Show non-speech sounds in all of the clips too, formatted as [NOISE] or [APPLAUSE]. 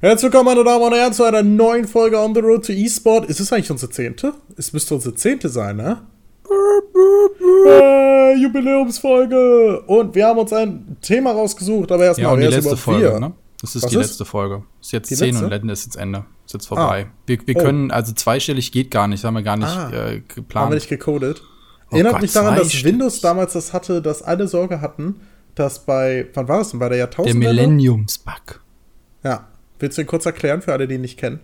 Herzlich willkommen, meine Damen und Herren, zu einer neuen Folge On the Road to eSport. Ist es eigentlich unsere zehnte? Es müsste unsere zehnte sein, ne? Äh, Jubiläumsfolge! Und wir haben uns ein Thema rausgesucht, aber erstmal, Ja, und die wer ist letzte Folge, wir? ne? Das ist Was die ist? letzte Folge. Ist jetzt Die 10 letzte? und Letten ist jetzt Ende. Ist jetzt vorbei. Wir, wir Oh. können, also zweistellig geht gar nicht, haben wir gar nicht Ah. äh, Haben geplant. wir nicht gecodet. Oh Erinnert Gott, mich daran, dass. Windows damals das hatte, dass alle Sorge hatten, dass bei, wann war das denn, bei der Der Jahrtausendwende? Millenniumsbug. Ja. Willst du ihn kurz erklären für alle, die ihn nicht kennen?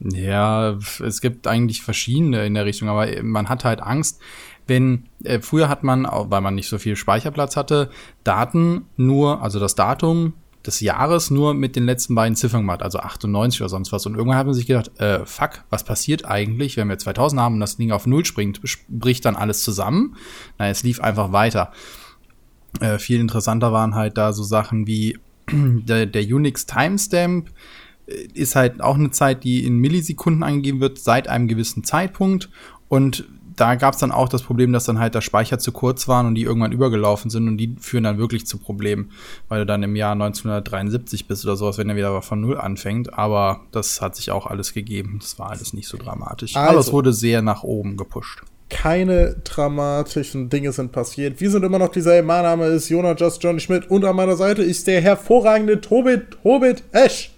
Ja, es gibt eigentlich verschiedene in der Richtung, aber man hat halt Angst, wenn äh, früher hat man, weil man nicht so viel Speicherplatz hatte, Daten nur, also das Datum des Jahres nur mit den letzten beiden Ziffern gemacht, also 98 oder sonst was. Und irgendwann hat man sich gedacht, äh, fuck, was passiert eigentlich, wenn wir 2000 haben und das Ding auf Null springt, bricht dann alles zusammen? Nein, es lief einfach weiter. Äh, viel interessanter waren halt da so Sachen wie [CLEARS THROAT] der, der Unix Timestamp äh, ist halt auch eine Zeit, die in Millisekunden angegeben wird, seit einem gewissen Zeitpunkt. Und da gab es dann auch das Problem, dass dann halt der Speicher zu kurz waren und die irgendwann übergelaufen sind und die führen dann wirklich zu Problemen, weil du dann im Jahr 1973 bist oder sowas, wenn er wieder von Null anfängt. Aber das hat sich auch alles gegeben. Das war alles nicht so dramatisch. Aber es Also. wurde sehr nach oben gepusht. Keine dramatischen Dinge sind passiert. Wir sind immer noch dieselben. Mein Name ist Jonah Just Johnny Schmidt und an meiner Seite ist der hervorragende Tobit, Tobit Esch.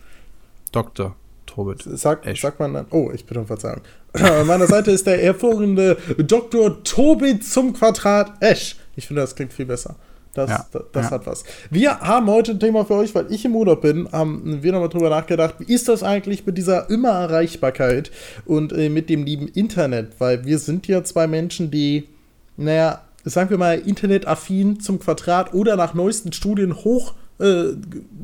Dr. Tobit. Sagt, Esch. sagt man dann. Oh, ich bitte um Verzeihung. an meiner Seite ist der hervorragende Dr. Tobit zum Quadrat Esch. Ich finde, das klingt viel besser. Das, Ja, das, das ja. hat was. Wir haben heute ein Thema für euch, weil ich im Urlaub bin, haben wir nochmal drüber nachgedacht, wie ist das eigentlich mit dieser Immer-Erreichbarkeit und äh, mit dem lieben Internet? Weil wir sind ja zwei Menschen, die, naja, sagen wir mal, internetaffin zum Quadrat oder nach neuesten Studien hoch äh,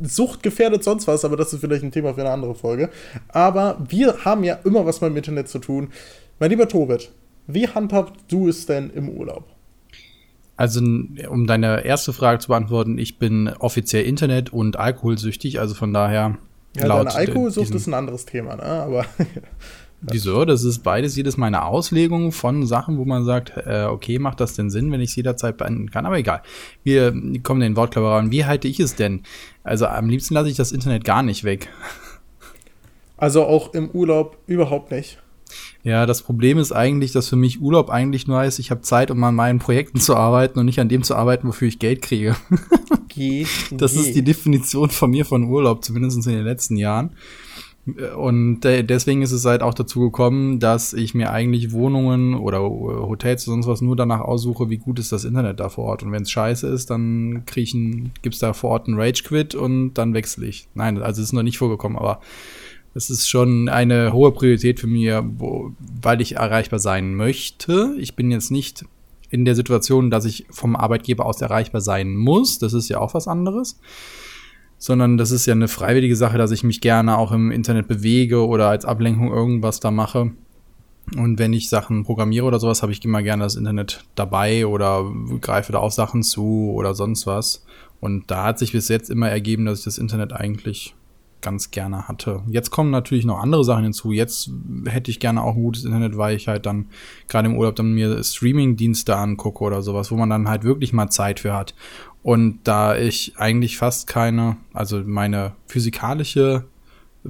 suchtgefährdet sonst was, aber das ist vielleicht ein Thema für eine andere Folge. Aber wir haben ja immer was mit dem Internet zu tun. Mein lieber Tobit, wie handhabst du es denn im Urlaub? Also, um deine erste Frage zu beantworten, ich bin offiziell Internet- und alkoholsüchtig, also von daher Ja, laut deine Alkoholsucht ist ein anderes Thema, ne? Aber [LAUGHS] Wieso? Das ist beides jedes Mal eine Auslegung von Sachen, wo man sagt, äh, okay, macht das denn Sinn, wenn ich es jederzeit beenden kann? Aber egal. Wir kommen in den Wortklauber an. Wie halte ich es denn? Also am liebsten lasse ich das Internet gar nicht weg. also auch im Urlaub überhaupt nicht. Ja, das Problem ist eigentlich, dass für mich Urlaub eigentlich nur heißt, ich habe Zeit, um an meinen Projekten zu arbeiten und nicht an dem zu arbeiten, wofür ich Geld kriege. [LAUGHS] Geh, [LAUGHS] Das geh. ist die Definition von mir von Urlaub, zumindest in den letzten Jahren. Und deswegen ist es halt auch dazu gekommen, dass ich mir eigentlich Wohnungen oder Hotels oder sonst was nur danach aussuche, wie gut ist das Internet da vor Ort. Und wenn es scheiße ist, dann krieg ich ein, gibt's da vor Ort einen Rage-Quit und dann wechsle ich. Nein, also es ist noch nicht vorgekommen, aber es ist schon eine hohe Priorität für mich, wo, weil ich erreichbar sein möchte. Ich bin jetzt nicht in der Situation, dass ich vom Arbeitgeber aus erreichbar sein muss. Das ist ja auch was anderes. Sondern das ist ja eine freiwillige Sache, dass ich mich gerne auch im Internet bewege oder als Ablenkung irgendwas da mache. Und wenn ich Sachen programmiere oder sowas, habe ich immer gerne das Internet dabei oder greife da auf Sachen zu oder sonst was. Und da hat sich bis jetzt immer ergeben, dass ich das Internet eigentlich ganz gerne hatte. Jetzt kommen natürlich noch andere Sachen hinzu. Jetzt hätte ich gerne auch ein gutes Internet, weil ich halt dann gerade im Urlaub dann mir Streaming-Dienste angucke oder sowas, wo man dann halt wirklich mal Zeit für hat. Und da ich eigentlich fast keine, also meine physikalische äh,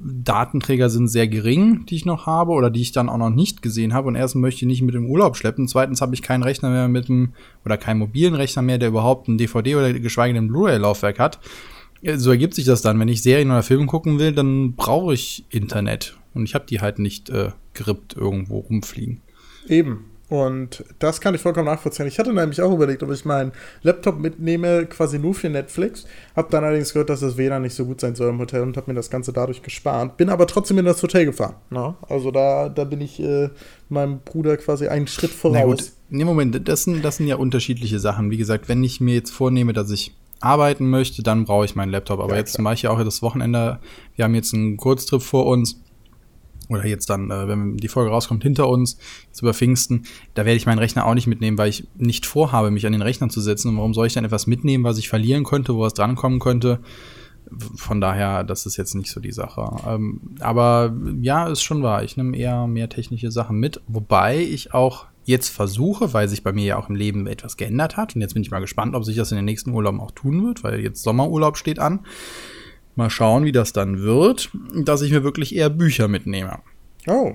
Datenträger sind sehr gering, die ich noch habe oder die ich dann auch noch nicht gesehen habe. Und erstens möchte ich nicht mit dem Urlaub schleppen. Zweitens habe ich keinen Rechner mehr mit dem oder keinen mobilen Rechner mehr, der überhaupt ein DVD oder geschweige denn Blu-ray-Laufwerk hat. So ergibt sich das dann. Wenn ich Serien oder Filme gucken will, dann brauche ich Internet. Und ich habe die halt nicht äh, gerippt irgendwo rumfliegen. Eben. Und das kann ich vollkommen nachvollziehen. Ich hatte nämlich auch überlegt, ob ich meinen Laptop mitnehme, quasi nur für Netflix. Hab dann allerdings gehört, dass das WLAN nicht so gut sein soll im Hotel und habe mir das Ganze dadurch gespart. Bin aber trotzdem in das Hotel gefahren. Na? Also da, da bin ich äh, meinem Bruder quasi einen Schritt Na gut, voraus. nee, Moment, das sind, das sind ja unterschiedliche Sachen. Wie gesagt, wenn ich mir jetzt vornehme, dass ich arbeiten möchte, dann brauche ich meinen Laptop. Aber Ja, jetzt klar. zum Beispiel auch das Wochenende, wir haben jetzt einen Kurztrip vor uns. Oder jetzt dann, äh, wenn die Folge rauskommt, hinter uns, jetzt über Pfingsten, da werde ich meinen Rechner auch nicht mitnehmen, weil ich nicht vorhabe, mich an den Rechner zu setzen. Und warum soll ich dann etwas mitnehmen, was ich verlieren könnte, wo was drankommen könnte? Von daher, das ist jetzt nicht so die Sache. Ähm, aber ja, ist schon wahr. Ich nehme eher mehr technische Sachen mit, wobei ich auch jetzt versuche, weil sich bei mir ja auch im Leben etwas geändert hat. Und jetzt bin ich mal gespannt, ob sich das in den nächsten Urlauben auch tun wird, weil jetzt Sommerurlaub steht an. Mal schauen, wie das dann wird, dass ich mir wirklich eher Bücher mitnehme. Oh.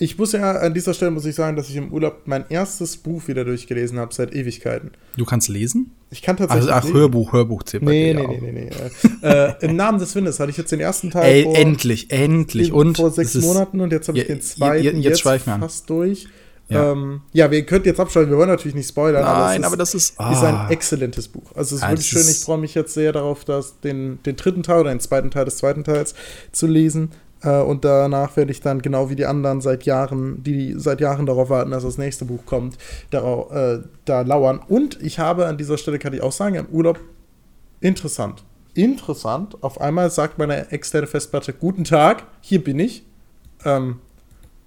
Ich muss ja an dieser Stelle muss ich sagen, dass ich im Urlaub mein erstes Buch wieder durchgelesen habe seit Ewigkeiten. Du kannst lesen? Ich kann tatsächlich. Also, ach, Hörbuch, Hörbuch zählt nee, nee, nee, nee, nee, nee. äh, Im Namen des Windes hatte ich jetzt den ersten Teil. Ey, vor, endlich, endlich. Und vor sechs Monaten und jetzt habe ich den zweiten jetzt, jetzt, jetzt fast durch. Ja. Ähm, ja, wir könnt jetzt abschalten, wir wollen natürlich nicht spoilern. Nein, aber, das ist, aber das ist, ist ein ah. exzellentes Buch. Also es ist ja, wirklich schön. Ich freue mich jetzt sehr darauf, dass den, den dritten Teil oder den zweiten Teil des zweiten Teils zu lesen. Äh, und danach werde ich dann, genau wie die anderen seit Jahren, die seit Jahren darauf warten, dass das nächste Buch kommt, darauf, äh, da lauern. Und ich habe an dieser Stelle, kann ich auch sagen, im Urlaub interessant. Interessant. Auf einmal sagt meine externe Festplatte: Guten Tag, hier bin ich. Ähm,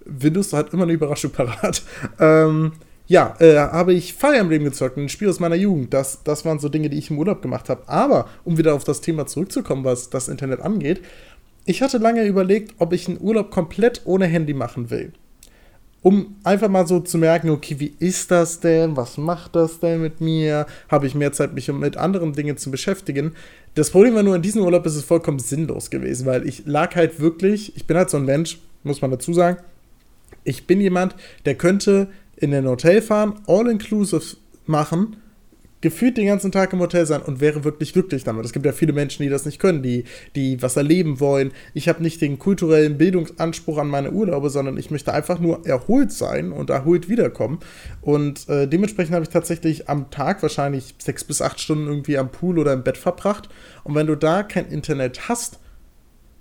Windows hat immer eine Überraschung parat. Ähm, ja, äh, habe ich Fire Emblem gezockt, ein Spiel aus meiner Jugend. Das, das waren so Dinge, die ich im Urlaub gemacht habe. Aber, um wieder auf das Thema zurückzukommen, was das Internet angeht, ich hatte lange überlegt, ob ich einen Urlaub komplett ohne Handy machen will. Um einfach mal so zu merken, okay, wie ist das denn? Was macht das denn mit mir? Habe ich mehr Zeit, mich mit anderen Dingen zu beschäftigen? Das Problem war nur, in diesem Urlaub ist es vollkommen sinnlos gewesen, weil ich lag halt wirklich, ich bin halt so ein Mensch, muss man dazu sagen, ich bin jemand, der könnte in ein Hotel fahren, all-inclusive machen gefühlt den ganzen Tag im Hotel sein und wäre wirklich glücklich damit. Es gibt ja viele Menschen, die das nicht können, die, die was erleben wollen. Ich habe nicht den kulturellen Bildungsanspruch an meine Urlaube, sondern ich möchte einfach nur erholt sein und erholt wiederkommen. Und äh, dementsprechend habe ich tatsächlich am Tag wahrscheinlich sechs bis acht Stunden irgendwie am Pool oder im Bett verbracht. Und wenn du da kein Internet hast,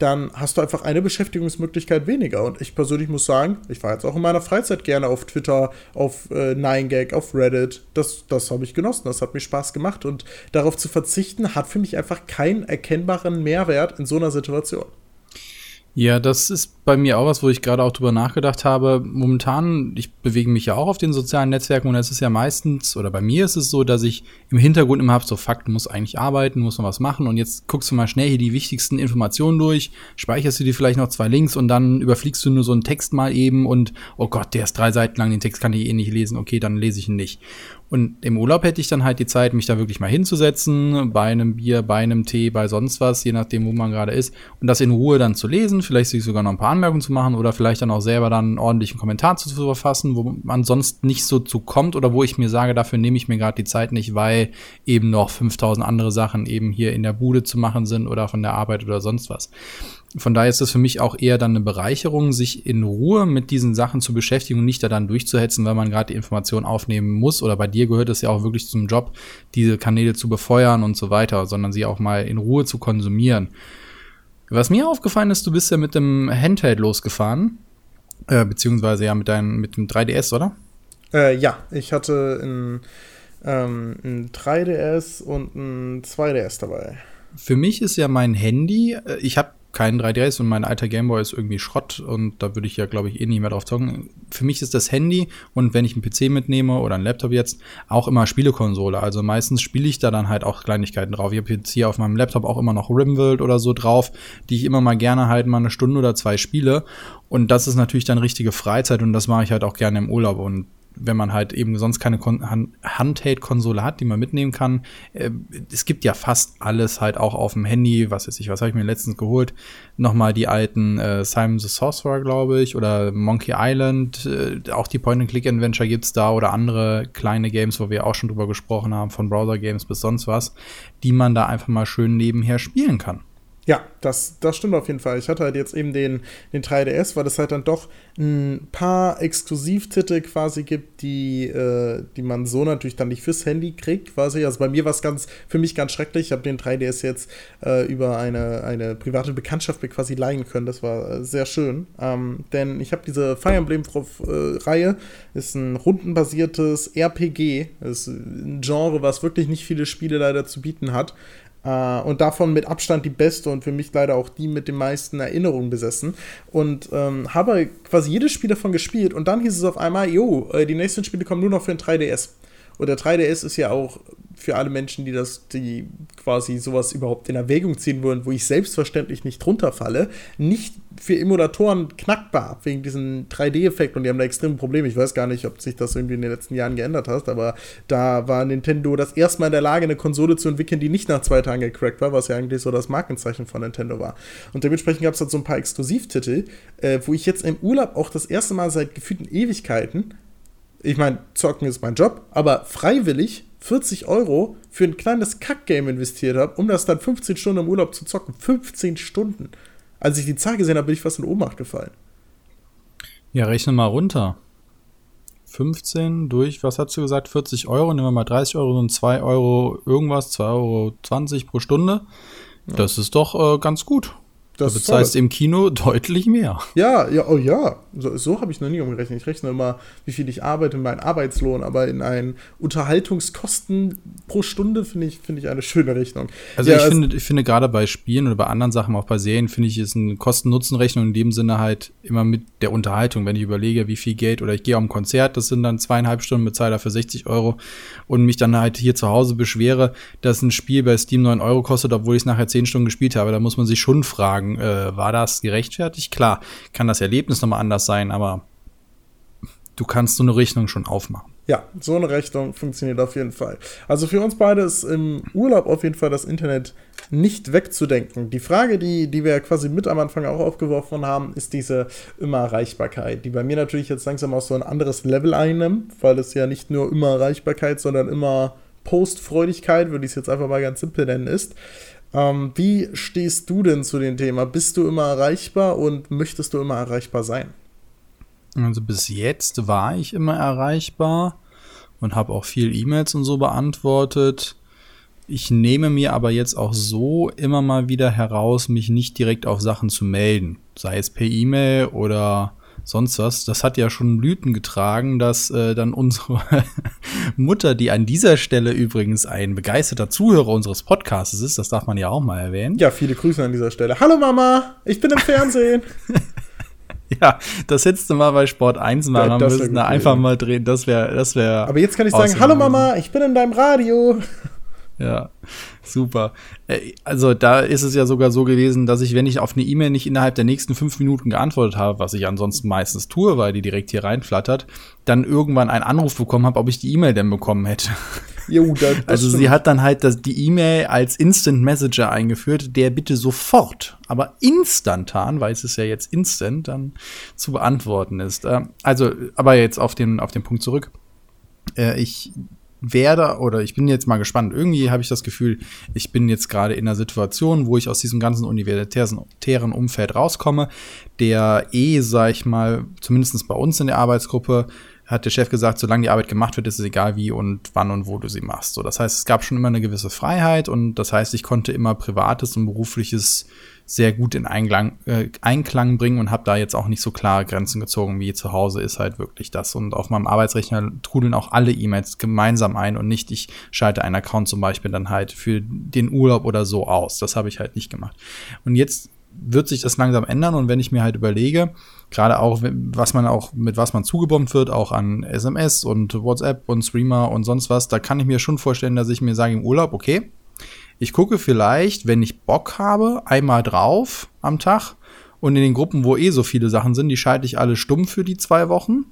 dann hast du einfach eine Beschäftigungsmöglichkeit weniger. Und ich persönlich muss sagen, ich war jetzt auch in meiner Freizeit gerne auf Twitter, auf äh, 9gag, auf Reddit. Das, das habe ich genossen, das hat mir Spaß gemacht. Und darauf zu verzichten, hat für mich einfach keinen erkennbaren Mehrwert in so einer Situation. Ja, das ist bei mir auch was, wo ich gerade auch drüber nachgedacht habe. Momentan, ich bewege mich ja auch auf den sozialen Netzwerken und es ist ja meistens, oder bei mir ist es so, dass ich im Hintergrund immer habe, so Fakt, du musst eigentlich arbeiten, musst noch was machen und jetzt guckst du mal schnell hier die wichtigsten Informationen durch, speicherst du dir vielleicht noch zwei Links und dann überfliegst du nur so einen Text mal eben und, oh Gott, der ist drei Seiten lang, den Text kann ich eh nicht lesen, okay, dann lese ich ihn nicht. Und im Urlaub hätte ich dann halt die Zeit, mich da wirklich mal hinzusetzen, bei einem Bier, bei einem Tee, bei sonst was, je nachdem, wo man gerade ist, und das in Ruhe dann zu lesen, vielleicht sich sogar noch ein paar Anmerkungen zu machen oder vielleicht dann auch selber dann einen ordentlichen Kommentar zu verfassen, wo man sonst nicht so zu kommt oder wo ich mir sage, dafür nehme ich mir gerade die Zeit nicht, weil eben noch 5000 andere Sachen eben hier in der Bude zu machen sind oder von der Arbeit oder sonst was. Von daher ist es für mich auch eher dann eine Bereicherung, sich in Ruhe mit diesen Sachen zu beschäftigen und nicht da dann durchzuhetzen, weil man gerade die Information aufnehmen muss. Oder bei dir gehört es ja auch wirklich zum Job, diese Kanäle zu befeuern und so weiter, sondern sie auch mal in Ruhe zu konsumieren. Was mir aufgefallen ist, du bist ja mit dem Handheld losgefahren, äh, beziehungsweise ja mit deinem mit dem 3DS, oder? Äh, ja, ich hatte ein, ähm, ein 3DS und ein 2DS dabei. Für mich ist ja mein Handy, äh, ich habe keinen 3DS und mein alter Gameboy ist irgendwie Schrott und da würde ich ja, glaube ich, eh nicht mehr drauf zocken. Für mich ist das Handy und wenn ich einen PC mitnehme oder einen Laptop jetzt, auch immer Spielekonsole. Also meistens spiele ich da dann halt auch Kleinigkeiten drauf. Ich habe jetzt hier auf meinem Laptop auch immer noch Rimworld oder so drauf, die ich immer mal gerne halt mal eine Stunde oder zwei spiele. Und das ist natürlich dann richtige Freizeit und das mache ich halt auch gerne im Urlaub. Und wenn man halt eben sonst keine Handheld-Konsole hat, die man mitnehmen kann. Äh, es gibt ja fast alles halt auch auf dem Handy. Was weiß ich, was habe ich mir letztens geholt? Nochmal die alten äh, Simon the Sorcerer, glaube ich, oder Monkey Island. Äh, auch die Point-and-Click-Adventure gibt's da oder andere kleine Games, wo wir auch schon drüber gesprochen haben, von Browser-Games bis sonst was, die man da einfach mal schön nebenher spielen kann. Ja, das, das stimmt auf jeden Fall. Ich hatte halt jetzt eben den, den 3DS, weil es halt dann doch ein paar Exklusivtitel quasi gibt, die, äh, die man so natürlich dann nicht fürs Handy kriegt, quasi. Also bei mir war es ganz, für mich ganz schrecklich. Ich habe den 3DS jetzt äh, über eine, eine private Bekanntschaft mir quasi leihen können. Das war äh, sehr schön. Ähm, denn ich habe diese Fire Emblem-Reihe, ist ein rundenbasiertes RPG. Das ist ein Genre, was wirklich nicht viele Spiele leider zu bieten hat. Uh, und davon mit Abstand die beste und für mich leider auch die mit den meisten Erinnerungen besessen. Und ähm, habe quasi jedes Spiel davon gespielt und dann hieß es auf einmal, jo, äh, die nächsten Spiele kommen nur noch für den 3DS. Und der 3DS ist ja auch für alle Menschen, die das, die quasi sowas überhaupt in Erwägung ziehen wollen, wo ich selbstverständlich nicht drunter falle, nicht für Emulatoren knackbar, wegen diesem 3D-Effekt und die haben da extreme Probleme. Ich weiß gar nicht, ob sich das irgendwie in den letzten Jahren geändert hat, aber da war Nintendo das erste Mal in der Lage, eine Konsole zu entwickeln, die nicht nach zwei Tagen gecrackt war, was ja eigentlich so das Markenzeichen von Nintendo war. Und dementsprechend gab es halt so ein paar Exklusivtitel, äh, wo ich jetzt im Urlaub auch das erste Mal seit gefühlten Ewigkeiten ich meine, zocken ist mein Job, aber freiwillig 40 Euro für ein kleines Kackgame investiert habe, um das dann 15 Stunden im Urlaub zu zocken. 15 Stunden. Als ich die Zahl gesehen habe, bin ich fast in Ohnmacht gefallen. Ja, rechne mal runter. 15 durch, was hast du gesagt, 40 Euro, nehmen wir mal 30 Euro und 2 Euro irgendwas, 2,20 Euro pro Stunde. Ja. Das ist doch äh, ganz gut. Das du bezahlst im Kino deutlich mehr. Ja, ja, oh ja. So, so habe ich noch nie umgerechnet. Ich rechne immer, wie viel ich arbeite, meinen Arbeitslohn, aber in einen Unterhaltungskosten pro Stunde finde ich, finde ich eine schöne Rechnung. Also ja, ich, finde, ich finde gerade bei Spielen oder bei anderen Sachen, auch bei Serien, finde ich, ist eine Kosten-Nutzen-Rechnung in dem Sinne halt immer mit der Unterhaltung. Wenn ich überlege, wie viel Geld oder ich gehe auf ein Konzert, das sind dann zweieinhalb Stunden, bezahle dafür 60 Euro und mich dann halt hier zu Hause beschwere, dass ein Spiel bei Steam 9 Euro kostet, obwohl ich es nachher 10 Stunden gespielt habe, da muss man sich schon fragen, sagen, äh, war das gerechtfertigt? Klar, kann das Erlebnis nochmal anders sein, aber du kannst so eine Rechnung schon aufmachen. Ja, so eine Rechnung funktioniert auf jeden Fall. Also für uns beide ist im Urlaub auf jeden Fall das Internet nicht wegzudenken. Die Frage, die, die wir quasi mit am Anfang auch aufgeworfen haben, ist diese immer Erreichbarkeit, die bei mir natürlich jetzt langsam auch so ein anderes Level einnimmt, weil es ja nicht nur immer Erreichbarkeit, sondern immer Postfreudigkeit, würde ich es jetzt einfach mal ganz simpel nennen, ist. Ähm, wie stehst du denn zu dem Thema? Bist du immer erreichbar und möchtest du immer erreichbar sein? Also bis jetzt war ich immer erreichbar und habe auch viel E-Mails und so beantwortet. Ich nehme mir aber jetzt auch so immer mal wieder heraus, mich nicht direkt auf Sachen zu melden. Sei es per E-Mail oder sonst was. Das hat ja schon Blüten getragen, dass äh, dann unsere [LAUGHS] Mutter, die an dieser Stelle übrigens ein begeisterter Zuhörer unseres Podcasts ist, das darf man ja auch mal erwähnen. Ja, viele Grüße an dieser Stelle. Hallo Mama, ich bin im Fernsehen. [LAUGHS] ja, das hättest du mal bei Sport 1 machen ja, müssen, da einfach mal drehen, das wäre, das wäre. Aber jetzt kann ich sagen, hallo Mama, ich bin in deinem Radio. Ja, super. Äh, also da ist es ja sogar so gewesen, dass ich, wenn ich auf eine E-Mail nicht innerhalb der nächsten fünf Minuten geantwortet habe, was ich ansonsten meistens tue, weil die direkt hier reinflattert, dann irgendwann einen Anruf bekommen habe, ob ich die E-Mail denn bekommen hätte. [LAUGHS] Jo, das, das also stimmt. sie hat dann halt das, die E-Mail als Instant Messenger eingeführt, der bitte sofort, aber instantan, weil es ist ja jetzt instant, dann zu beantworten ist. Äh, also, aber jetzt auf den, auf den Punkt zurück. Äh, ich werde oder ich bin jetzt mal gespannt. Irgendwie habe ich das Gefühl, ich bin jetzt gerade in einer Situation, wo ich aus diesem ganzen universitären Umfeld rauskomme, der eh, sag ich mal, zumindest bei uns in der Arbeitsgruppe, hat der Chef gesagt, solange die Arbeit gemacht wird, ist es egal wie und wann und wo du sie machst. So, das heißt, es gab schon immer eine gewisse Freiheit und das heißt, ich konnte immer privates und berufliches sehr gut in Einklang, äh, Einklang bringen und habe da jetzt auch nicht so klare Grenzen gezogen, wie zu Hause ist halt wirklich das. Und auf meinem Arbeitsrechner trudeln auch alle E-Mails gemeinsam ein und nicht, ich schalte einen Account zum Beispiel dann halt für den Urlaub oder so aus. Das habe ich halt nicht gemacht. Und jetzt wird sich das langsam ändern und wenn ich mir halt überlege, gerade auch, was man auch, mit was man zugebombt wird, auch an SMS und WhatsApp und Streamer und sonst was, da kann ich mir schon vorstellen, dass ich mir sage im Urlaub, okay, ich gucke vielleicht, wenn ich Bock habe, einmal drauf am Tag. Und in den Gruppen, wo eh so viele Sachen sind, die schalte ich alle stumm für die zwei Wochen.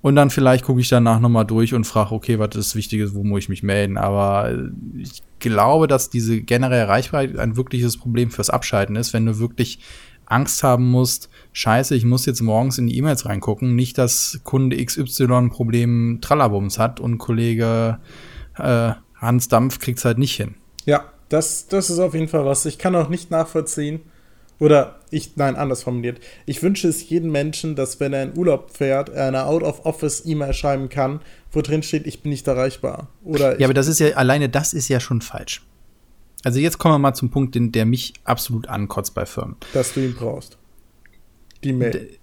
Und dann vielleicht gucke ich danach nochmal durch und frage, okay, was ist Wichtiges, wo muss ich mich melden? Aber ich glaube, dass diese generelle Reichweite ein wirkliches Problem fürs Abschalten ist, wenn du wirklich Angst haben musst, scheiße, ich muss jetzt morgens in die E-Mails reingucken, nicht, dass Kunde XY ein Problem Trallabums hat und Kollege äh, Hans Dampf kriegt es halt nicht hin. Ja, das, das ist auf jeden Fall was. Ich kann auch nicht nachvollziehen. Oder ich, nein, anders formuliert. Ich wünsche es jedem Menschen, dass wenn er in Urlaub fährt, er eine Out-of-Office-E-Mail schreiben kann, wo drin steht, ich bin nicht erreichbar. Oder ja, aber das ist ja, alleine das ist ja schon falsch. Also jetzt kommen wir mal zum Punkt, den, der mich absolut ankotzt bei Firmen. Dass du ihn brauchst. Die Mail.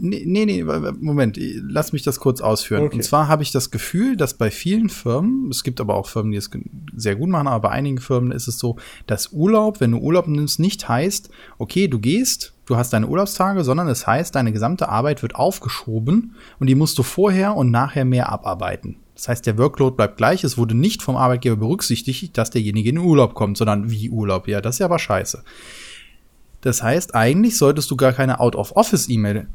Nee, nee, nee, Moment, lass mich das kurz ausführen. Okay. Und zwar habe ich das Gefühl, dass bei vielen Firmen, es gibt aber auch Firmen, die es sehr gut machen, aber bei einigen Firmen ist es so, dass Urlaub, wenn du Urlaub nimmst, nicht heißt, okay, du gehst, du hast deine Urlaubstage, sondern es heißt, deine gesamte Arbeit wird aufgeschoben und die musst du vorher und nachher mehr abarbeiten. Das heißt, der Workload bleibt gleich. Es wurde nicht vom Arbeitgeber berücksichtigt, dass derjenige in den Urlaub kommt, sondern wie Urlaub. Ja, das ist ja aber scheiße. Das heißt, eigentlich solltest du gar keine Out-of-Office-E-Mail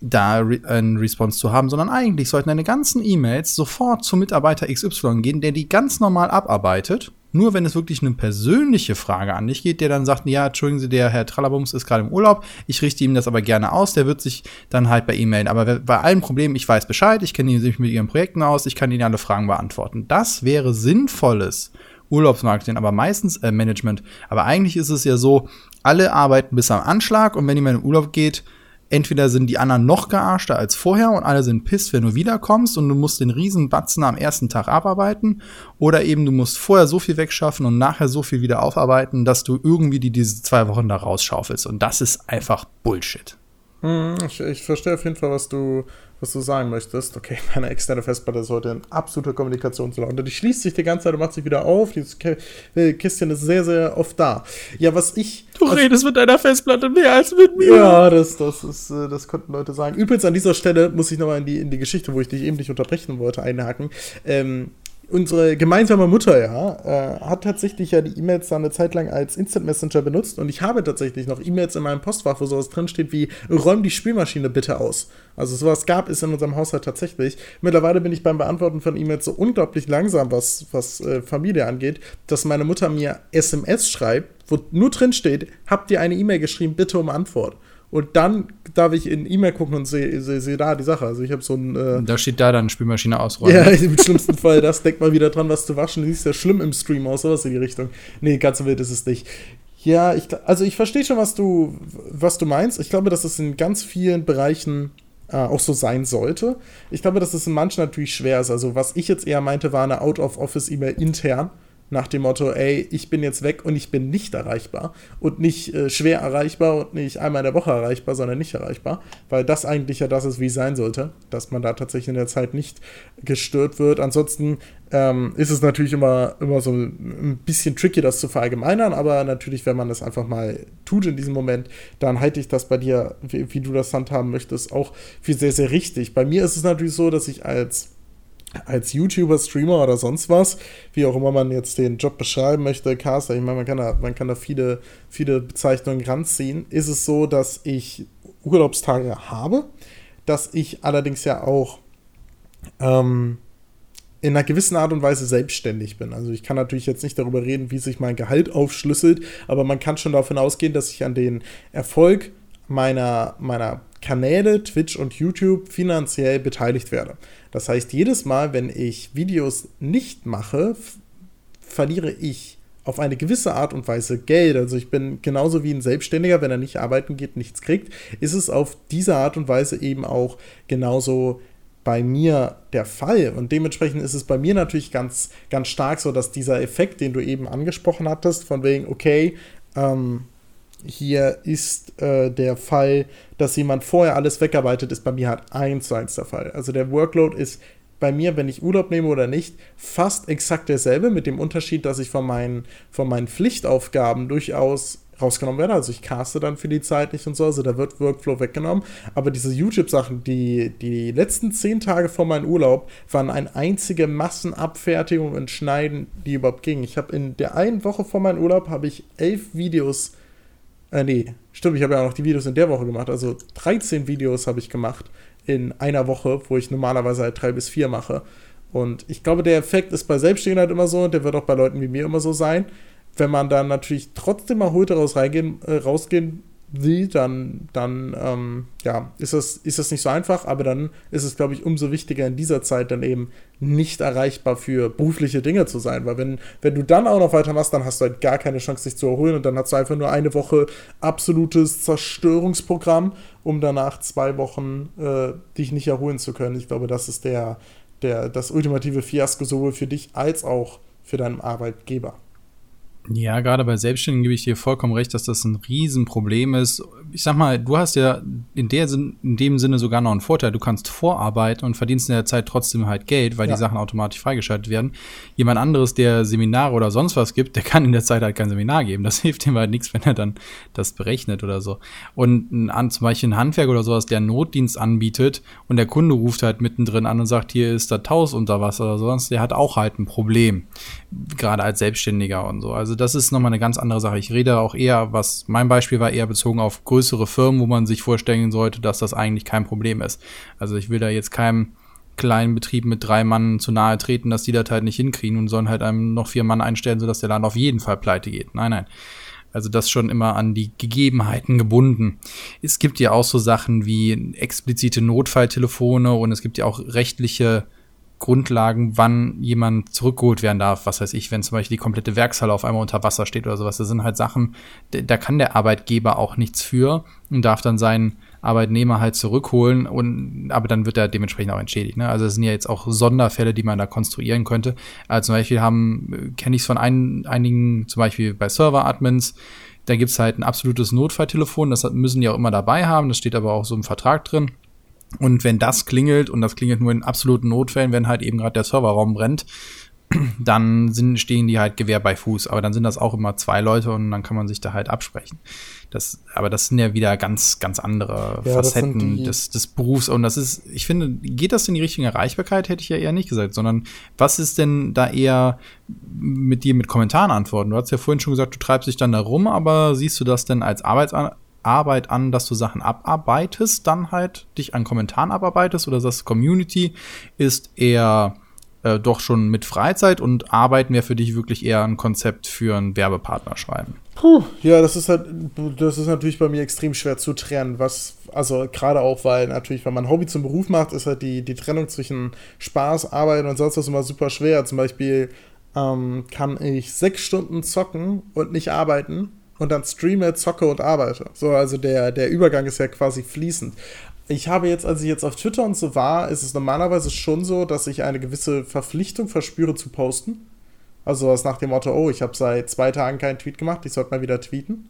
da ein Response zu haben, sondern eigentlich sollten deine ganzen E-Mails sofort zum Mitarbeiter XY gehen, der die ganz normal abarbeitet. Nur wenn es wirklich eine persönliche Frage an dich geht, der dann sagt, ja, entschuldigen Sie, der Herr Trallabums ist gerade im Urlaub, ich richte ihm das aber gerne aus, der wird sich dann halt bei melden. Aber bei allen Problemen, ich weiß Bescheid, ich kenne sich mit Ihren Projekten aus, ich kann Ihnen alle Fragen beantworten. Das wäre sinnvolles Urlaubsmarketing, aber meistens äh, Management. Aber eigentlich ist es ja so, alle arbeiten bis am Anschlag und wenn jemand in Urlaub geht, entweder sind die anderen noch gearschter als vorher und alle sind pisst, wenn du wiederkommst und du musst den riesen Batzen am ersten Tag abarbeiten oder eben du musst vorher so viel wegschaffen und nachher so viel wieder aufarbeiten, dass du irgendwie die diese zwei Wochen da rausschaufelst und das ist einfach Bullshit. Hm, ich, ich verstehe auf jeden Fall, was du, was du sagen möchtest. Okay, [LAUGHS] meine externe Festplatte ist heute ein absoluter Kommunikationslaune. Die schließt sich die ganze Zeit und macht sich wieder auf. Dieses Kistchen ist sehr, sehr oft da. Ja, was ich. Du also, redest mit deiner Festplatte mehr als mit mir. Ja, das, das, ist, äh, das konnten Leute sagen. Übrigens, an dieser Stelle muss ich nochmal in die, in die Geschichte, wo ich dich eben nicht unterbrechen wollte, einhaken. Ähm, unsere gemeinsame Mutter, ja, äh, hat tatsächlich ja die E-Mails dann eine Zeit lang als Instant Messenger benutzt und ich habe tatsächlich noch E-Mails in meinem Postfach, wo sowas drinsteht wie, räum die Spülmaschine bitte aus. Also sowas gab es in unserem Haushalt tatsächlich. Mittlerweile bin ich beim Beantworten von E-Mails so unglaublich langsam, was, was äh, Familie angeht, dass meine Mutter mir SMS schreibt, wo nur drin steht, habt ihr eine E-Mail geschrieben, bitte um Antwort. Und dann darf ich in E-Mail gucken und sehe seh, seh da die Sache. Also ich habe so ein. Äh, da steht da dann Spülmaschine ausräumen. Ja, [LAUGHS] im schlimmsten Fall das. Denk mal wieder dran, was zu waschen. Du siehst ja schlimm im Stream aus, sowas in die Richtung. Nee, ganz so wild ist es nicht. Ja, ich, also ich verstehe schon, was du, was du meinst. Ich glaube, dass es in ganz vielen Bereichen äh, auch so sein sollte. Ich glaube, dass es in manchen natürlich schwer ist. Also, was ich jetzt eher meinte, war eine Out-of-Office-E-Mail intern nach dem Motto, ey, ich bin jetzt weg und ich bin nicht erreichbar und nicht äh, schwer erreichbar und nicht einmal in der Woche erreichbar, sondern nicht erreichbar, weil das eigentlich ja das ist, wie es sein sollte, dass man da tatsächlich in der Zeit nicht gestört wird. Ansonsten ähm, ist es natürlich immer, immer so ein bisschen tricky, das zu verallgemeinern, aber natürlich, wenn man das einfach mal tut in diesem Moment, dann halte ich das bei dir, wie, wie du das handhaben möchtest, auch für sehr, sehr richtig. Bei mir ist es natürlich so, dass ich als als YouTuber, Streamer oder sonst was, wie auch immer man jetzt den Job beschreiben möchte, Caster, ich meine, man kann da, man kann da viele, viele Bezeichnungen ranziehen, ist es so, dass ich Urlaubstage habe, dass ich allerdings ja auch ähm, in einer gewissen Art und Weise selbstständig bin. Also ich kann natürlich jetzt nicht darüber reden, wie sich mein Gehalt aufschlüsselt, aber man kann schon davon ausgehen, dass ich an den Erfolg meiner, meiner Kanäle, Twitch und YouTube finanziell beteiligt werde. Das heißt, jedes Mal, wenn ich Videos nicht mache, verliere ich auf eine gewisse Art und Weise Geld. Also ich bin genauso wie ein Selbstständiger, wenn er nicht arbeiten geht, nichts kriegt, ist es auf diese Art und Weise eben auch genauso bei mir der Fall. Und dementsprechend ist es bei mir natürlich ganz, ganz stark so, dass dieser Effekt, den du eben angesprochen hattest, von wegen, okay, ähm, hier ist äh, der Fall, dass jemand vorher alles wegarbeitet, ist bei mir halt eins zu eins der Fall. Also der Workload ist bei mir, wenn ich Urlaub nehme oder nicht, fast exakt derselbe, mit dem Unterschied, dass ich von meinen, von meinen Pflichtaufgaben durchaus rausgenommen werde. Also ich caste dann für die Zeit nicht und so, also da wird Workflow weggenommen. Aber diese YouTube-Sachen, die, die letzten zehn Tage vor meinem Urlaub, waren eine einzige Massenabfertigung und Schneiden, die überhaupt ging. Ich habe in der einen Woche vor meinem Urlaub, habe ich elf Videos äh, nee, stimmt, ich habe ja auch noch die Videos in der Woche gemacht. Also 13 Videos habe ich gemacht in einer Woche, wo ich normalerweise halt drei bis vier mache. Und ich glaube, der Effekt ist bei Selbstständigen halt immer so und der wird auch bei Leuten wie mir immer so sein. Wenn man dann natürlich trotzdem mal heute raus reingehen, äh, rausgehen will, dann, dann ähm, ja, ist das, ist das nicht so einfach, aber dann ist es, glaube ich, umso wichtiger in dieser Zeit dann eben nicht erreichbar für berufliche Dinge zu sein, weil wenn, wenn du dann auch noch weitermachst, dann hast du halt gar keine Chance, dich zu erholen und dann hast du einfach nur eine Woche absolutes Zerstörungsprogramm, um danach zwei Wochen äh, dich nicht erholen zu können. Ich glaube, das ist der, der, das ultimative Fiasko sowohl für dich als auch für deinen Arbeitgeber. Ja, gerade bei Selbstständigen gebe ich dir vollkommen recht, dass das ein Riesenproblem ist. Ich sag mal, du hast ja in, der, in dem Sinne sogar noch einen Vorteil. Du kannst vorarbeiten und verdienst in der Zeit trotzdem halt Geld, weil ja. die Sachen automatisch freigeschaltet werden. Jemand anderes, der Seminare oder sonst was gibt, der kann in der Zeit halt kein Seminar geben. Das [LAUGHS] hilft ihm halt nichts, wenn er dann das berechnet oder so. Und ein, zum Beispiel ein Handwerk oder sowas, der einen Notdienst anbietet und der Kunde ruft halt mittendrin an und sagt, hier ist das Haus unter Wasser oder sowas, der hat auch halt ein Problem. Gerade als Selbstständiger und so. Also das ist nochmal eine ganz andere Sache. Ich rede auch eher, was mein Beispiel war, eher bezogen auf größere Firmen, wo man sich vorstellen sollte, dass das eigentlich kein Problem ist. Also ich will da jetzt keinem kleinen Betrieb mit drei Mann zu nahe treten, dass die das halt nicht hinkriegen und sollen halt einem noch vier Mann einstellen, sodass der Laden auf jeden Fall pleite geht. Nein, nein. Also das schon immer an die Gegebenheiten gebunden. Es gibt ja auch so Sachen wie explizite Notfalltelefone und es gibt ja auch rechtliche Grundlagen, wann jemand zurückgeholt werden darf. Was weiß ich, wenn zum Beispiel die komplette Werkshalle auf einmal unter Wasser steht oder sowas. Das sind halt Sachen, da kann der Arbeitgeber auch nichts für und darf dann seinen Arbeitnehmer halt zurückholen und aber dann wird er dementsprechend auch entschädigt. Ne? Also es sind ja jetzt auch Sonderfälle, die man da konstruieren könnte. Also zum Beispiel haben, kenne ich es von ein, einigen, zum Beispiel bei Server-Admins, da gibt es halt ein absolutes Notfalltelefon, das müssen die auch immer dabei haben, das steht aber auch so im Vertrag drin. Und wenn das klingelt, und das klingelt nur in absoluten Notfällen, wenn halt eben gerade der Serverraum brennt, [CLEARS THROAT] dann sind, stehen die halt Gewehr bei Fuß. Aber dann sind das auch immer zwei Leute und dann kann man sich da halt absprechen. Das, aber das sind ja wieder ganz, ganz andere ja, Facetten des, des Berufs. Und das ist, ich finde, geht das in die richtige Erreichbarkeit, hätte ich ja eher nicht gesagt, sondern was ist denn da eher mit dir mit Kommentaren antworten? Du hast ja vorhin schon gesagt, du treibst dich dann da rum, aber siehst du das denn als Arbeitsan Arbeit an, dass du Sachen abarbeitest, dann halt dich an Kommentaren abarbeitest oder das Community ist eher äh, doch schon mit Freizeit und Arbeiten wäre für dich wirklich eher ein Konzept für einen Werbepartner schreiben. Puh, ja, das ist halt, das ist natürlich bei mir extrem schwer zu trennen, was, also gerade auch, weil natürlich, wenn man Hobby zum Beruf macht, ist halt die, die Trennung zwischen Spaß, Arbeit und sonst was immer super schwer. Zum Beispiel ähm, kann ich sechs Stunden zocken und nicht arbeiten und dann streame, zocke und arbeite. So, also der, der Übergang ist ja quasi fließend. Ich habe jetzt, als ich jetzt auf Twitter und so war, ist es normalerweise schon so, dass ich eine gewisse Verpflichtung verspüre zu posten. Also was nach dem Motto, oh, ich habe seit zwei Tagen keinen Tweet gemacht, ich sollte mal wieder tweeten.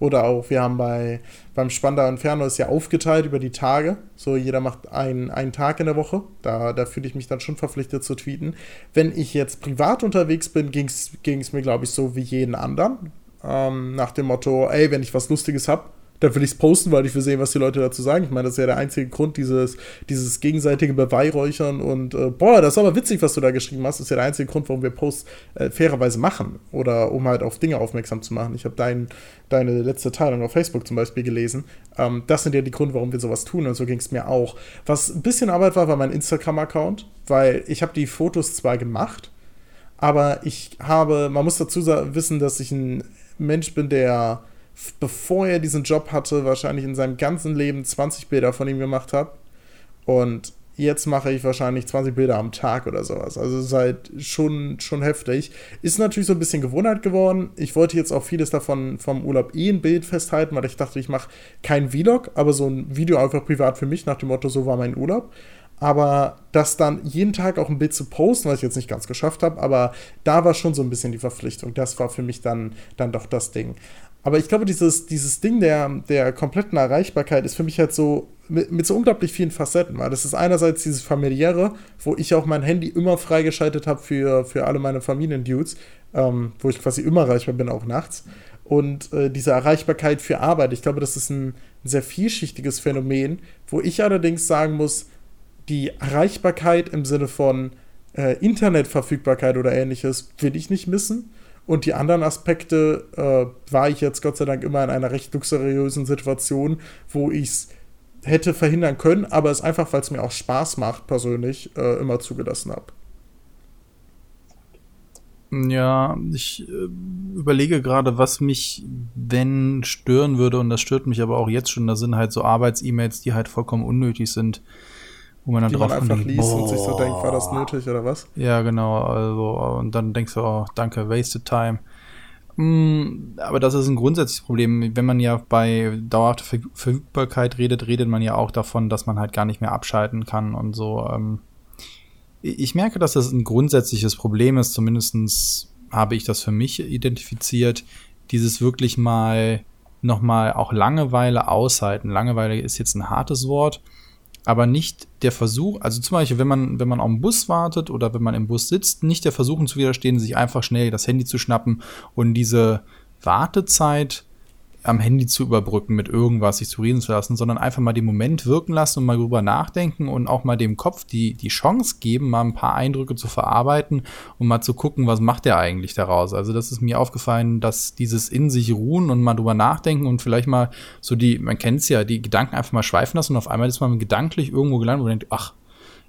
Oder auch, wir haben bei, beim Spandau Inferno ist ja aufgeteilt über die Tage. So, jeder macht einen, einen Tag in der Woche. Da, da fühle ich mich dann schon verpflichtet zu tweeten. Wenn ich jetzt privat unterwegs bin, ging es mir, glaube ich, so wie jeden anderen. Ähm, nach dem Motto, ey, wenn ich was Lustiges habe, dann will ich es posten, weil ich will sehen, was die Leute dazu sagen. Ich meine, das ist ja der einzige Grund, dieses, dieses gegenseitige Beweihräuchern und äh, boah, das ist aber witzig, was du da geschrieben hast. Das ist ja der einzige Grund, warum wir Posts äh, fairerweise machen oder um halt auf Dinge aufmerksam zu machen. Ich habe dein, deine letzte Teilung auf Facebook zum Beispiel gelesen. Ähm, das sind ja die Gründe, warum wir sowas tun und so ging es mir auch. Was ein bisschen Arbeit war, war mein Instagram-Account, weil ich habe die Fotos zwar gemacht, aber ich habe, man muss dazu wissen, dass ich ein Mensch bin, der, bevor er diesen Job hatte, wahrscheinlich in seinem ganzen Leben 20 Bilder von ihm gemacht hat. Und jetzt mache ich wahrscheinlich 20 Bilder am Tag oder sowas. Also es halt schon, schon heftig. Ist natürlich so ein bisschen Gewohnheit geworden. Ich wollte jetzt auch vieles davon vom Urlaub eh ein Bild festhalten, weil ich dachte, ich mache kein Vlog, aber so ein Video einfach privat für mich nach dem Motto, so war mein Urlaub. Aber das dann jeden Tag auch ein Bild zu posten, was ich jetzt nicht ganz geschafft habe, aber da war schon so ein bisschen die Verpflichtung. Das war für mich dann, dann doch das Ding. Aber ich glaube, dieses, dieses Ding der, der kompletten Erreichbarkeit ist für mich halt so mit, mit, so unglaublich vielen Facetten, weil das ist einerseits dieses familiäre, wo ich auch mein Handy immer freigeschaltet habe für, für alle meine Familiendudes, ähm, wo ich quasi immer erreichbar bin, auch nachts. Und äh, diese Erreichbarkeit für Arbeit, ich glaube, das ist ein sehr vielschichtiges Phänomen, wo ich allerdings sagen muss, die Erreichbarkeit im Sinne von äh, Internetverfügbarkeit oder ähnliches will ich nicht missen. Und die anderen Aspekte äh, war ich jetzt Gott sei Dank immer in einer recht luxuriösen Situation, wo ich es hätte verhindern können, aber es einfach, weil es mir auch Spaß macht, persönlich, äh, immer zugelassen habe. Ja, ich äh, überlege gerade, was mich, wenn, stören würde, und das stört mich aber auch jetzt schon, da sind halt so Arbeits-E-Mails, die halt vollkommen unnötig sind wo man dann die drauf man einfach liest boah. und sich so denkt, war das nötig oder was? Ja, genau. Also, und dann denkst du, oh, danke, wasted time. Mm, aber das ist ein grundsätzliches Problem. Wenn man ja bei dauerhafter Verfügbarkeit redet, redet man ja auch davon, dass man halt gar nicht mehr abschalten kann und so. Ähm, ich merke, dass das ein grundsätzliches Problem ist. Zumindestens habe ich das für mich identifiziert. Dieses wirklich mal nochmal auch Langeweile aushalten. Langeweile ist jetzt ein hartes Wort, aber nicht der Versuch, also zum Beispiel, wenn man, wenn man auf den Bus wartet oder wenn man im Bus sitzt, nicht der Versuchen zu widerstehen, sich einfach schnell das Handy zu schnappen und diese Wartezeit am Handy zu überbrücken, mit irgendwas sich zu reden zu lassen, sondern einfach mal den Moment wirken lassen und mal drüber nachdenken und auch mal dem Kopf die, die Chance geben, mal ein paar Eindrücke zu verarbeiten und mal zu gucken, was macht der eigentlich daraus. Also das ist mir aufgefallen, dass dieses in sich ruhen und mal drüber nachdenken und vielleicht mal so die, man kennt es ja, die Gedanken einfach mal schweifen lassen und auf einmal ist man gedanklich irgendwo gelandet, man denkt, ach,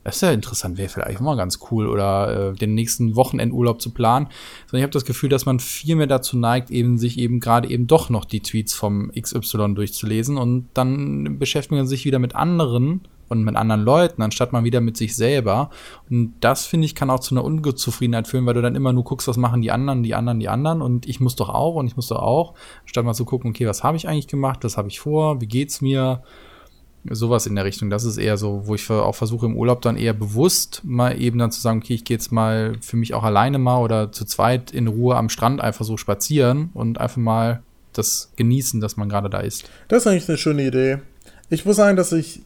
das ist ja interessant, wäre vielleicht mal ganz cool oder äh, den nächsten Wochenendurlaub zu planen. Sondern ich habe das Gefühl, dass man viel mehr dazu neigt, eben sich eben gerade eben doch noch die Tweets vom XY durchzulesen und dann beschäftigt man sich wieder mit anderen und mit anderen Leuten, anstatt mal wieder mit sich selber. Und das, finde ich, kann auch zu einer Ungezufriedenheit führen, weil du dann immer nur guckst, was machen die anderen, die anderen, die anderen und ich muss doch auch und ich muss doch auch, statt mal zu gucken, okay, was habe ich eigentlich gemacht, was habe ich vor, wie geht's mir, Sowas in der Richtung. Das ist eher so, wo ich auch versuche im Urlaub dann eher bewusst mal eben dann zu sagen, okay, ich gehe jetzt mal für mich auch alleine mal oder zu zweit in Ruhe am Strand einfach so spazieren und einfach mal das genießen, dass man gerade da ist. Das ist eigentlich eine schöne Idee. Ich muss sagen, dass ich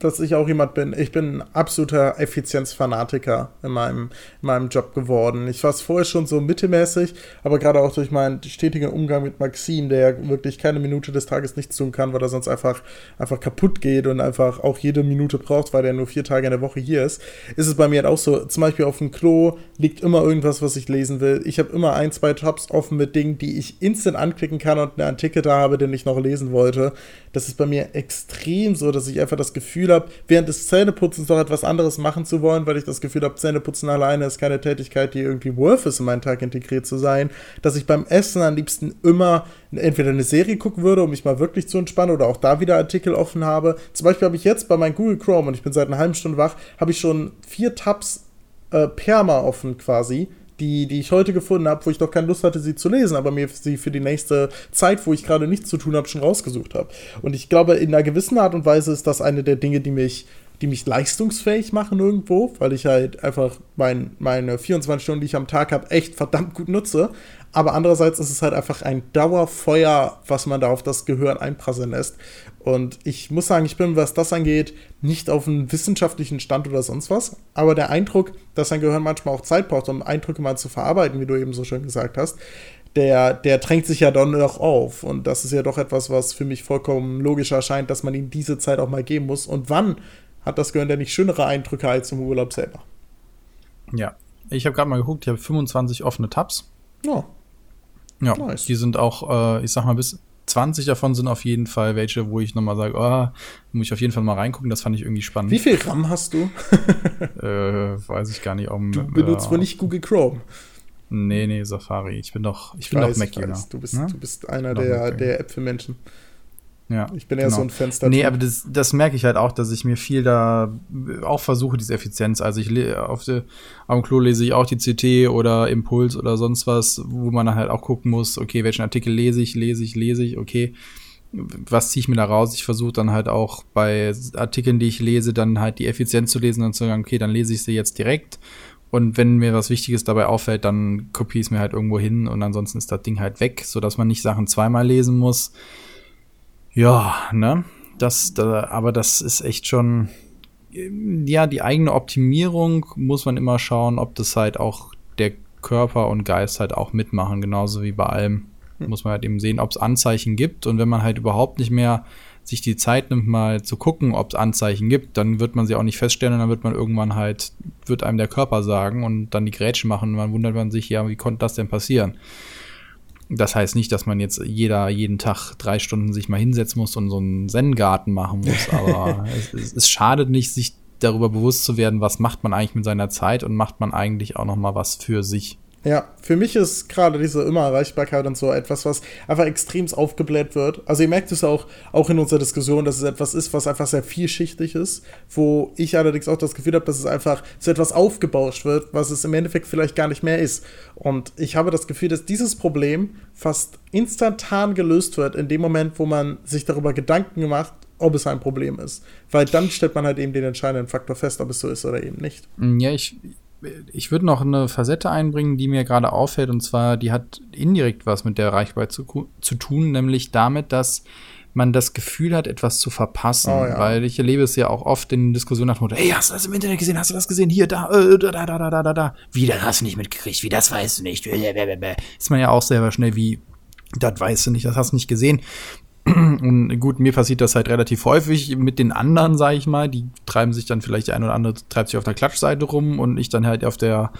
dass ich auch jemand bin. Ich bin ein absoluter Effizienzfanatiker in meinem, in meinem Job geworden. Ich war es vorher schon so mittelmäßig, aber gerade auch durch meinen stetigen Umgang mit Maxim, der wirklich keine Minute des Tages nichts tun kann, weil er sonst einfach, einfach kaputt geht und einfach auch jede Minute braucht, weil er nur vier Tage in der Woche hier ist, ist es bei mir halt auch so. Zum Beispiel auf dem Klo liegt immer irgendwas, was ich lesen will. Ich habe immer ein, zwei Tabs offen mit Dingen, die ich instant anklicken kann und einen Artikel da habe, den ich noch lesen wollte. Das ist bei mir extrem so, dass ich einfach das Gefühl Gefühl habe, während des Zähneputzens noch etwas anderes machen zu wollen, weil ich das Gefühl habe, Zähneputzen alleine ist keine Tätigkeit, die irgendwie worth ist, in meinen Tag integriert zu sein, dass ich beim Essen am liebsten immer entweder eine Serie gucken würde, um mich mal wirklich zu entspannen oder auch da wieder Artikel offen habe. Zum Beispiel habe ich jetzt bei meinem Google Chrome, und ich bin seit einer halben Stunde wach, habe ich schon vier Tabs äh, Perma offen quasi die, die ich heute gefunden habe, wo ich doch keine Lust hatte, sie zu lesen, aber mir sie für die nächste Zeit, wo ich gerade nichts zu tun habe, schon rausgesucht habe. Und ich glaube, in einer gewissen Art und Weise ist das eine der Dinge, die mich die mich leistungsfähig machen irgendwo, weil ich halt einfach mein, meine 24 Stunden, die ich am Tag habe, echt verdammt gut nutze. Aber andererseits ist es halt einfach ein Dauerfeuer, was man da auf das Gehör einprasseln lässt. Und ich muss sagen, ich bin, was das angeht, nicht auf einem wissenschaftlichen Stand oder sonst was. Aber der Eindruck, dass ein Gehirn manchmal auch Zeit braucht, um Eindrücke mal zu verarbeiten, wie du eben so schön gesagt hast, der, der drängt sich ja dann noch auf. Und das ist ja doch etwas, was für mich vollkommen logisch erscheint, dass man ihm diese Zeit auch mal geben muss. Und wann hat das Gehirn denn nicht schönere Eindrücke als im Urlaub selber? Ja, ich habe gerade mal geguckt, ich habe 25 offene Tabs. Ja, ja, nice. die sind auch, äh, ich sag mal, bis 20 davon sind auf jeden Fall welche, wo ich nochmal sage, oh, muss ich auf jeden Fall mal reingucken, das fand ich irgendwie spannend. Wie viel RAM hast du? [LAUGHS] äh, weiß ich gar nicht. Um, du benutzt äh, wohl nicht Google Chrome. Nee, nee, Safari. Ich bin doch, ich, ich bin weiß, doch Mac-User. Du bist, ja? du bist einer der, der Äpfelmenschen. Ja, ich bin eher genau. so ein Fenster. Nee, aber das, das merke ich halt auch, dass ich mir viel da auch versuche, diese Effizienz. Also ich auf der, am Klo lese ich auch die CT oder Impuls oder sonst was, wo man dann halt auch gucken muss, okay, welchen Artikel lese ich, lese ich, lese ich, okay. Was ziehe ich mir da raus? Ich versuche dann halt auch bei Artikeln, die ich lese, dann halt die Effizienz zu lesen und zu sagen, okay, dann lese ich sie jetzt direkt. Und wenn mir was Wichtiges dabei auffällt, dann kopiere ich es mir halt irgendwo hin und ansonsten ist das Ding halt weg, sodass man nicht Sachen zweimal lesen muss ja, ne? Das, da, aber das ist echt schon, ja, die eigene Optimierung muss man immer schauen, ob das halt auch der Körper und Geist halt auch mitmachen, genauso wie bei allem. Hm. Muss man halt eben sehen, ob es Anzeichen gibt. Und wenn man halt überhaupt nicht mehr sich die Zeit nimmt, mal zu gucken, ob es Anzeichen gibt, dann wird man sie auch nicht feststellen und dann wird man irgendwann halt, wird einem der Körper sagen und dann die Grätsche machen und dann wundert man sich, ja, wie konnte das denn passieren? Das heißt nicht, dass man jetzt jeder jeden Tag drei Stunden sich mal hinsetzen muss und so einen Zen-Garten machen muss, [LAUGHS] aber es, es, es, schadet nicht, sich darüber bewusst zu werden, was macht man eigentlich mit seiner Zeit und macht man eigentlich auch noch mal was für sich. Ja, für mich ist gerade diese Immererreichbarkeit und so etwas, was einfach extrem aufgebläht wird. Also ihr merkt es auch, auch in unserer Diskussion, dass es etwas ist, was einfach sehr vielschichtig ist, wo ich allerdings auch das Gefühl habe, dass es einfach zu etwas aufgebauscht wird, was es im Endeffekt vielleicht gar nicht mehr ist. Und ich habe das Gefühl, dass dieses Problem fast instantan gelöst wird in dem Moment, wo man sich darüber Gedanken macht, ob es ein Problem ist. Weil dann stellt man halt eben den entscheidenden Faktor fest, ob es so ist oder eben nicht. Ja, ich, ich würde noch eine Facette einbringen, die mir gerade auffällt, und zwar, die hat indirekt was mit der Reichweite zu, zu tun, nämlich damit, dass man das Gefühl hat, etwas zu verpassen. Oh, ja. Weil ich erlebe es ja auch oft in Diskussionen nach dem Motto, hey, hast du das im Internet gesehen? Hast du das gesehen? Hier, da, äh, da, da, da, da, da, da. Wie, das hast du nicht mitgekriegt? Wie, das weißt du nicht? Ist man ja auch selber schnell wie, das weißt du nicht, das hast du nicht gesehen. [CLEARS THROAT] Und gut, mir passiert das halt relativ häufig mit den anderen, sage ich mal. Die treiben sich dann vielleicht, der ein oder andere treibt sich auf der Klatschseite rum und ich dann halt auf der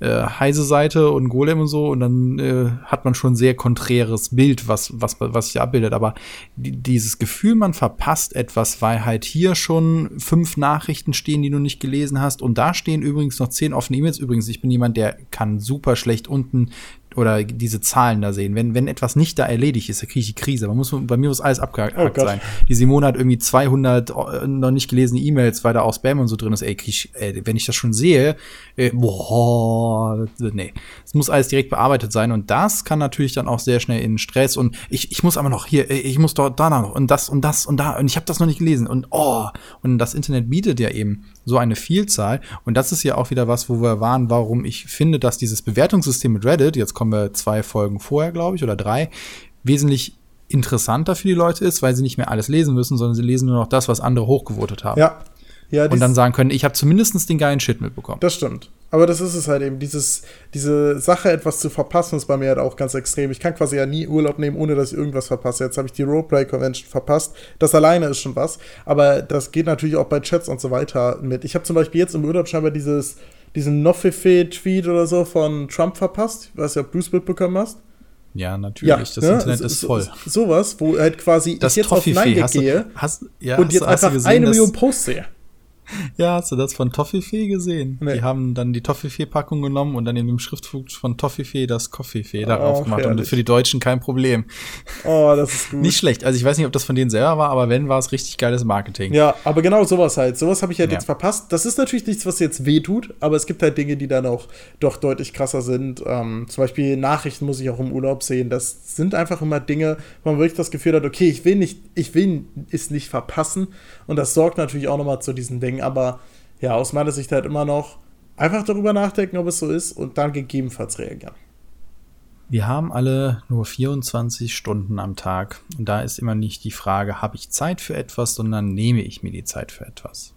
äh, Heise-Seite und Golem und so. Und dann äh, hat man schon ein sehr konträres Bild, was, was, was sich abbildet. Aber die, dieses Gefühl, man verpasst etwas, weil halt hier schon fünf Nachrichten stehen, die du nicht gelesen hast. Und da stehen übrigens noch zehn offene E-Mails. Übrigens, ich bin jemand, der kann super schlecht unten oder diese Zahlen da sehen. Wenn, wenn etwas nicht da erledigt ist, da kriege ich die Krise. Man muss, bei mir muss alles abgehakt oh sein. Die Simone hat irgendwie 200 äh, noch nicht gelesene E-Mails, weil da auch Spam und so drin ist. Ey, krieg ich, ey, wenn ich das schon sehe, äh, boah, nee. Es muss alles direkt bearbeitet sein und das kann natürlich dann auch sehr schnell in Stress und ich, ich muss aber noch hier, äh, ich muss dort da noch und das und das und da und ich habe das noch nicht gelesen und oh. Und das Internet bietet ja eben so eine Vielzahl und das ist ja auch wieder was, wo wir waren, warum ich finde, dass dieses Bewertungssystem mit Reddit, jetzt kommen wir zwei Folgen vorher, glaube ich, oder drei, wesentlich interessanter für die Leute ist, weil sie nicht mehr alles lesen müssen, sondern sie lesen nur noch das, was andere hochgevotet haben. Ja. ja und dann sagen können, ich habe zumindest den geilen Shit mitbekommen. Das stimmt. Aber das ist es halt eben, dieses, diese Sache, etwas zu verpassen, ist bei mir halt auch ganz extrem. Ich kann quasi ja nie Urlaub nehmen, ohne dass ich irgendwas verpasse. Jetzt habe ich die Roleplay Convention verpasst. Das alleine ist schon was. Aber das geht natürlich auch bei Chats und so weiter mit. Ich habe zum Beispiel jetzt im Urlaub scheinbar dieses diesen Nofefe-Tweet oder so von Trump verpasst. Weiß ja, du es mitbekommen hast. Ja, natürlich. Ja, das ne? Internet ist voll. So, sowas, wo halt quasi das ich jetzt Toffifee, auf Nein gehe hast, ja, und jetzt einfach gesehen, eine Million Posts sehe. [LAUGHS] Ja, hast du das von Toffifee gesehen? Nee. Die haben dann die Toffifee-Packung genommen und dann in dem Schriftzug von Toffifee das Coffeefee darauf oh, gemacht. Und für die Deutschen kein Problem. Oh, das ist [LAUGHS] gut. nicht schlecht. Also ich weiß nicht, ob das von denen selber war, aber wenn, war es richtig geiles Marketing. Ja, aber genau sowas halt. Sowas habe ich halt ja. jetzt verpasst. Das ist natürlich nichts, was jetzt wehtut, aber es gibt halt Dinge, die dann auch doch deutlich krasser sind. Ähm, zum Beispiel Nachrichten muss ich auch im Urlaub sehen. Das sind einfach immer Dinge, wo man wirklich das Gefühl hat, okay, ich will nicht, ich will es nicht verpassen. Und das sorgt natürlich auch nochmal zu diesen Dingen aber ja, aus meiner Sicht halt immer noch einfach darüber nachdenken, ob es so ist und dann gegebenenfalls reagieren. Wir haben alle nur 24 Stunden am Tag und da ist immer nicht die Frage, habe ich Zeit für etwas, sondern nehme ich mir die Zeit für etwas.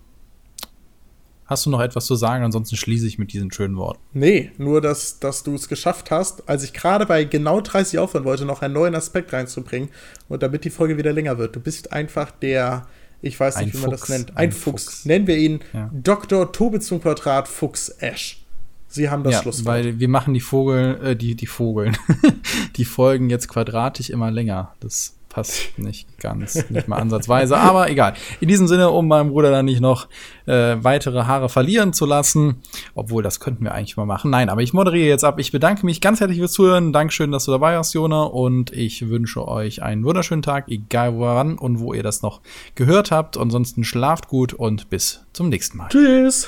Hast du noch etwas zu sagen? Ansonsten schließe ich mit diesen schönen Worten. Nee, nur, dass, dass du es geschafft hast, als ich gerade bei genau 30 aufhören wollte, noch einen neuen Aspekt reinzubringen und damit die Folge wieder länger wird. Du bist einfach der ich weiß nicht, ein wie man Fuchs. das nennt. Ein, ein Fuchs. Fuchs. Nennen wir ihn ja. Dr. Tobe zum Quadrat Fuchs Ash. Sie haben das ja, Schlusswort. Weil wir machen die Vogel, äh, die, die Vogeln, [LAUGHS] die Folgen jetzt quadratisch immer länger. Das passt nicht ganz, nicht mal ansatzweise, aber egal. In diesem Sinne, um meinem Bruder dann nicht noch äh, weitere Haare verlieren zu lassen, obwohl das könnten wir eigentlich mal machen. Nein, aber ich moderiere jetzt ab. Ich bedanke mich ganz herzlich fürs Zuhören. Dankeschön, dass du dabei warst, Jona, und ich wünsche euch einen wunderschönen Tag, egal woran und wo ihr das noch gehört habt. Ansonsten schlaft gut und bis zum nächsten Mal. Tschüss.